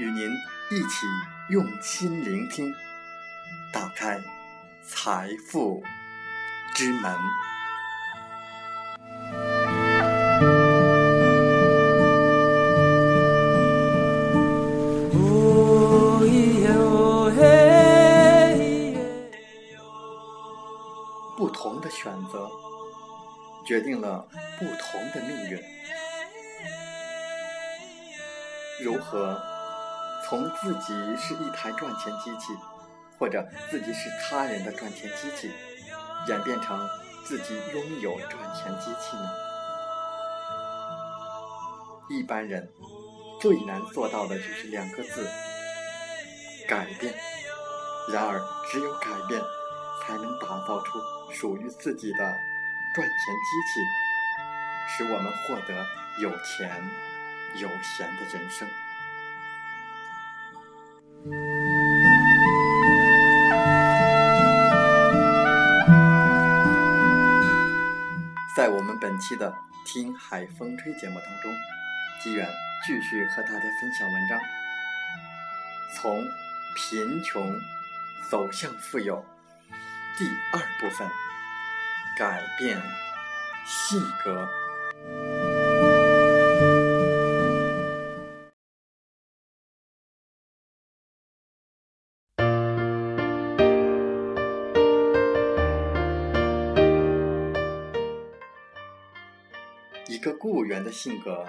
与您一起用心聆听，打开财富之门。不同的选择决定了不同的命运。如何从自己是一台赚钱机器，或者自己是他人的赚钱机器，演变成自己拥有赚钱机器呢？一般人最难做到的就是两个字：改变。然而，只有改变。才能打造出属于自己的赚钱机器，使我们获得有钱有闲的人生。在我们本期的《听海风吹》节目当中，纪远继续和大家分享文章：从贫穷走向富有。第二部分，改变性格。的性格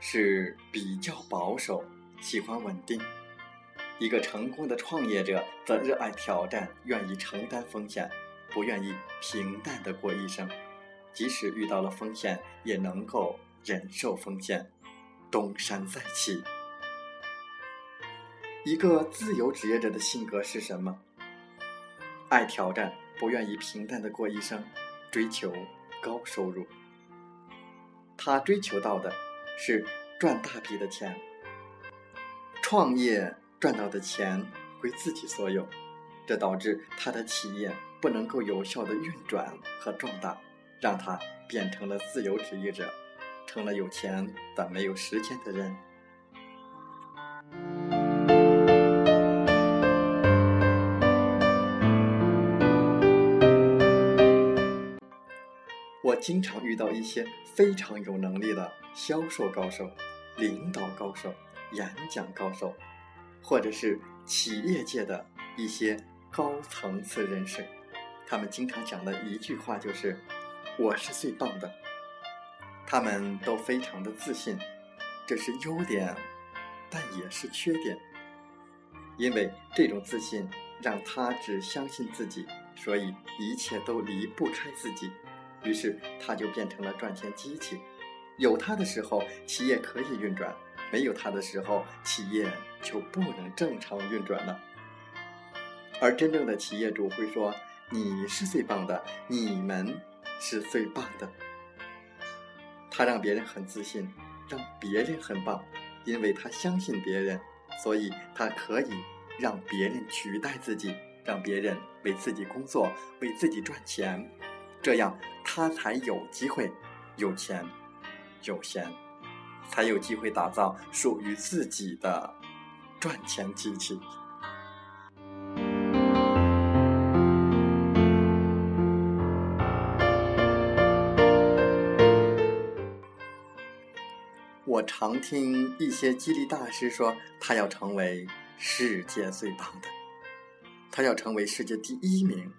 是比较保守，喜欢稳定。一个成功的创业者则热爱挑战，愿意承担风险，不愿意平淡的过一生。即使遇到了风险，也能够忍受风险，东山再起。一个自由职业者的性格是什么？爱挑战，不愿意平淡的过一生，追求高收入。他追求到的是赚大笔的钱。创业。赚到的钱归自己所有，这导致他的企业不能够有效的运转和壮大，让他变成了自由职业者，成了有钱但没有时间的人。经常遇到一些非常有能力的销售高手、领导高手、演讲高手。或者是企业界的一些高层次人士，他们经常讲的一句话就是：“我是最棒的。”他们都非常的自信，这是优点，但也是缺点。因为这种自信让他只相信自己，所以一切都离不开自己，于是他就变成了赚钱机器。有他的时候，企业可以运转。没有他的时候，企业就不能正常运转了。而真正的企业主会说：“你是最棒的，你们是最棒的。”他让别人很自信，让别人很棒，因为他相信别人，所以他可以让别人取代自己，让别人为自己工作，为自己赚钱，这样他才有机会有钱有闲。才有机会打造属于自己的赚钱机器。我常听一些激励大师说，他要成为世界最棒的，他要成为世界第一名。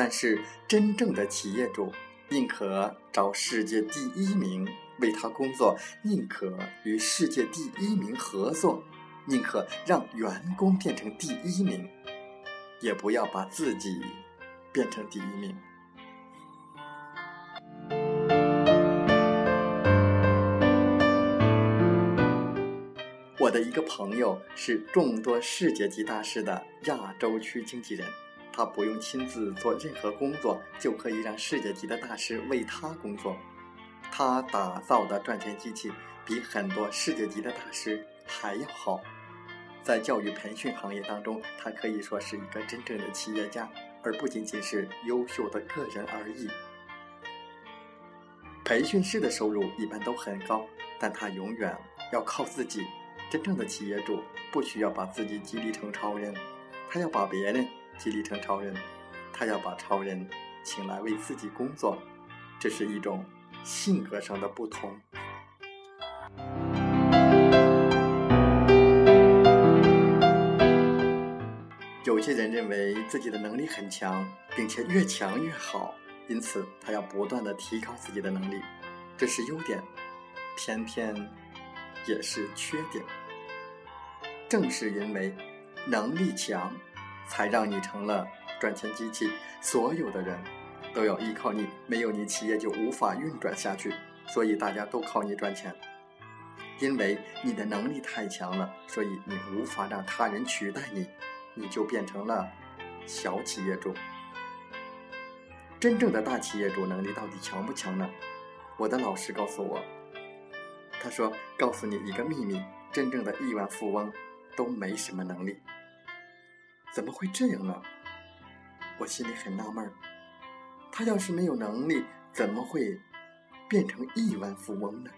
但是，真正的企业主宁可找世界第一名为他工作，宁可与世界第一名合作，宁可让员工变成第一名，也不要把自己变成第一名。我的一个朋友是众多世界级大师的亚洲区经纪人。他不用亲自做任何工作，就可以让世界级的大师为他工作。他打造的赚钱机器比很多世界级的大师还要好。在教育培训行业当中，他可以说是一个真正的企业家，而不仅仅是优秀的个人而已。培训师的收入一般都很高，但他永远要靠自己。真正的企业主不需要把自己激励成超人，他要把别人。激励成超人，他要把超人请来为自己工作，这是一种性格上的不同。有些人认为自己的能力很强，并且越强越好，因此他要不断的提高自己的能力，这是优点，偏偏也是缺点。正是因为能力强。才让你成了赚钱机器，所有的人都要依靠你，没有你企业就无法运转下去。所以大家都靠你赚钱，因为你的能力太强了，所以你无法让他人取代你，你就变成了小企业主。真正的大企业主能力到底强不强呢？我的老师告诉我，他说：“告诉你一个秘密，真正的亿万富翁都没什么能力。”怎么会这样呢？我心里很纳闷儿。他要是没有能力，怎么会变成亿万富翁呢？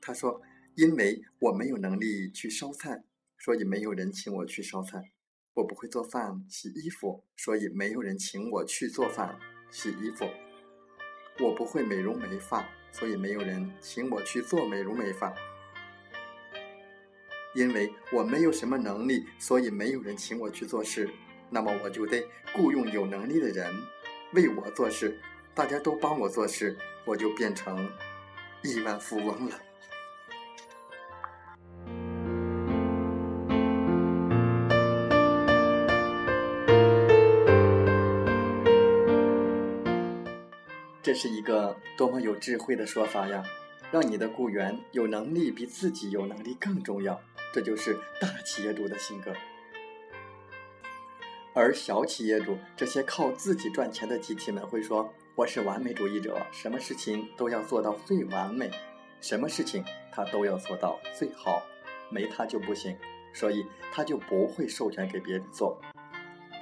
他说：“因为我没有能力去烧菜，所以没有人请我去烧菜；我不会做饭、洗衣服，所以没有人请我去做饭、洗衣服；我不会美容美发，所以没有人请我去做美容美发。”因为我没有什么能力，所以没有人请我去做事，那么我就得雇佣有能力的人为我做事，大家都帮我做事，我就变成亿万富翁了。这是一个多么有智慧的说法呀！让你的雇员有能力比自己有能力更重要。这就是大企业主的性格，而小企业主这些靠自己赚钱的机器们会说：“我是完美主义者，什么事情都要做到最完美，什么事情他都要做到最好，没他就不行，所以他就不会授权给别人做。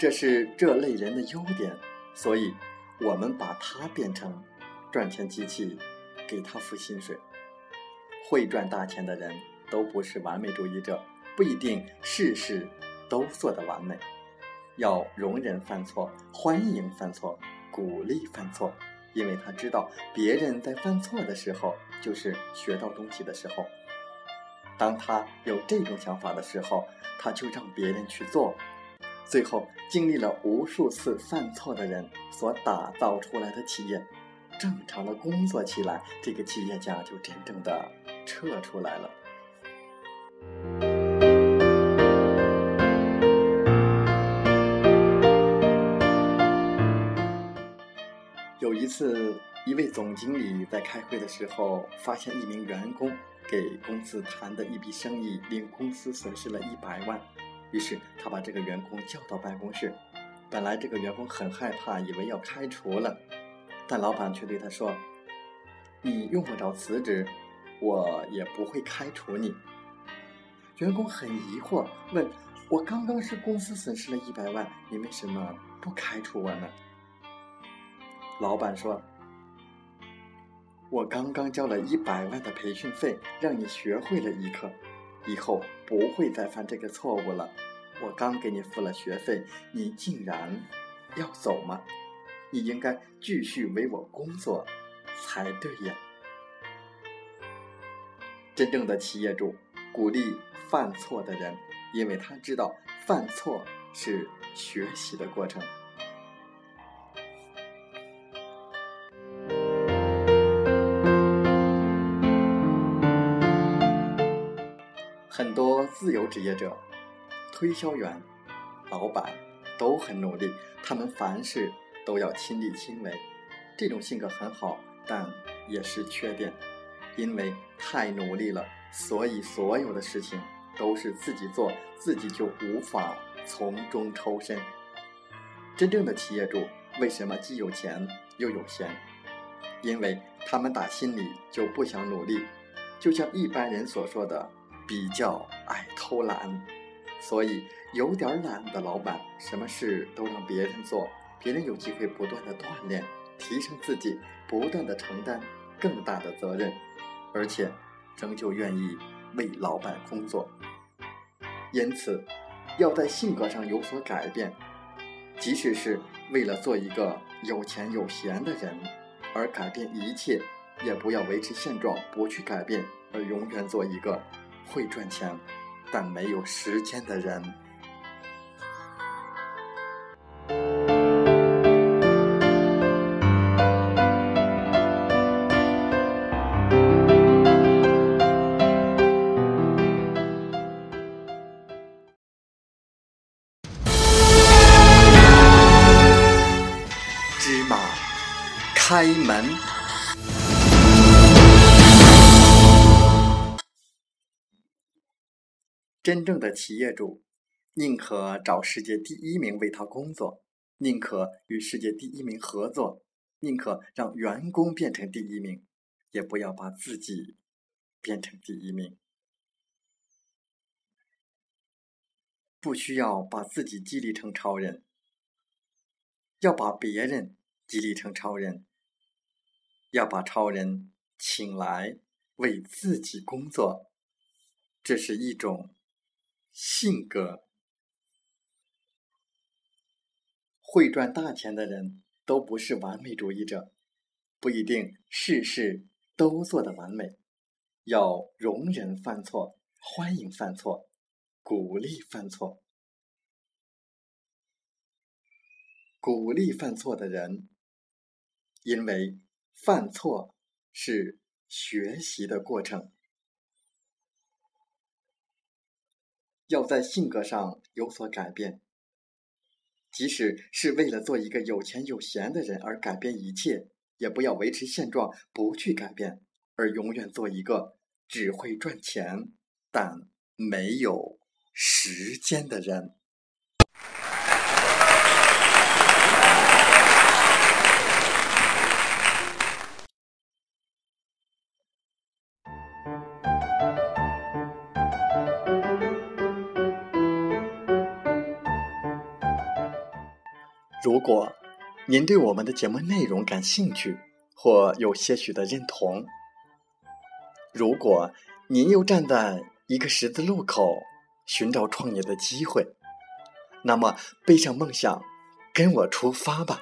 这是这类人的优点，所以我们把他变成赚钱机器，给他付薪水。会赚大钱的人。”都不是完美主义者，不一定事事都做得完美，要容忍犯错，欢迎犯错，鼓励犯错，因为他知道别人在犯错的时候就是学到东西的时候。当他有这种想法的时候，他就让别人去做，最后经历了无数次犯错的人所打造出来的企业，正常的工作起来，这个企业家就真正的撤出来了。有一次，一位总经理在开会的时候，发现一名员工给公司谈的一笔生意令公司损失了一百万，于是他把这个员工叫到办公室。本来这个员工很害怕，以为要开除了，但老板却对他说：“你用不着辞职，我也不会开除你。”员工很疑惑，问：“我刚刚是公司损失了一百万，你为什么不开除我呢？”老板说：“我刚刚交了一百万的培训费，让你学会了一课，以后不会再犯这个错误了。我刚给你付了学费，你竟然要走吗？你应该继续为我工作，才对呀。真正的企业主鼓励犯错的人，因为他知道犯错是学习的过程。很多自由职业者、推销员、老板都很努力，他们凡事都要亲力亲为。这种性格很好，但也是缺点，因为太努力了，所以所有的事情都是自己做，自己就无法从中抽身。真正的企业主为什么既有钱又有闲？因为他们打心里就不想努力，就像一般人所说的。比较爱偷懒，所以有点懒的老板，什么事都让别人做，别人有机会不断的锻炼、提升自己，不断的承担更大的责任，而且仍旧愿意为老板工作。因此，要在性格上有所改变，即使是为了做一个有钱有闲的人而改变一切，也不要维持现状不去改变，而永远做一个。会赚钱，但没有时间的人。开门。真正的企业主，宁可找世界第一名为他工作，宁可与世界第一名合作，宁可让员工变成第一名，也不要把自己变成第一名。不需要把自己激励成超人，要把别人激励成超人，要把超人请来为自己工作，这是一种。性格会赚大钱的人都不是完美主义者，不一定事事都做得完美，要容忍犯错，欢迎犯错，鼓励犯错，鼓励犯错的人，因为犯错是学习的过程。要在性格上有所改变，即使是为了做一个有钱有闲的人而改变一切，也不要维持现状不去改变，而永远做一个只会赚钱但没有时间的人。如果您对我们的节目内容感兴趣，或有些许的认同；如果您又站在一个十字路口寻找创业的机会，那么背上梦想，跟我出发吧！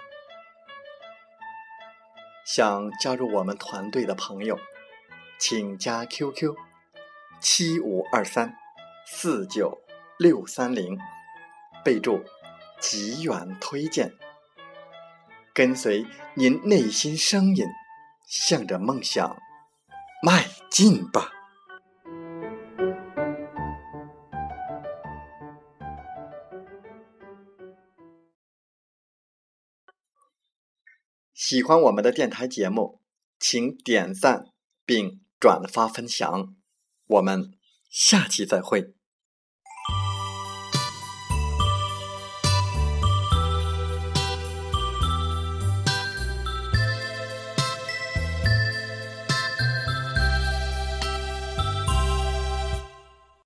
想加入我们团队的朋友，请加 QQ：七五二三四九六三零，备注。极远推荐，跟随您内心声音，向着梦想迈进吧。喜欢我们的电台节目，请点赞并转发分享。我们下期再会。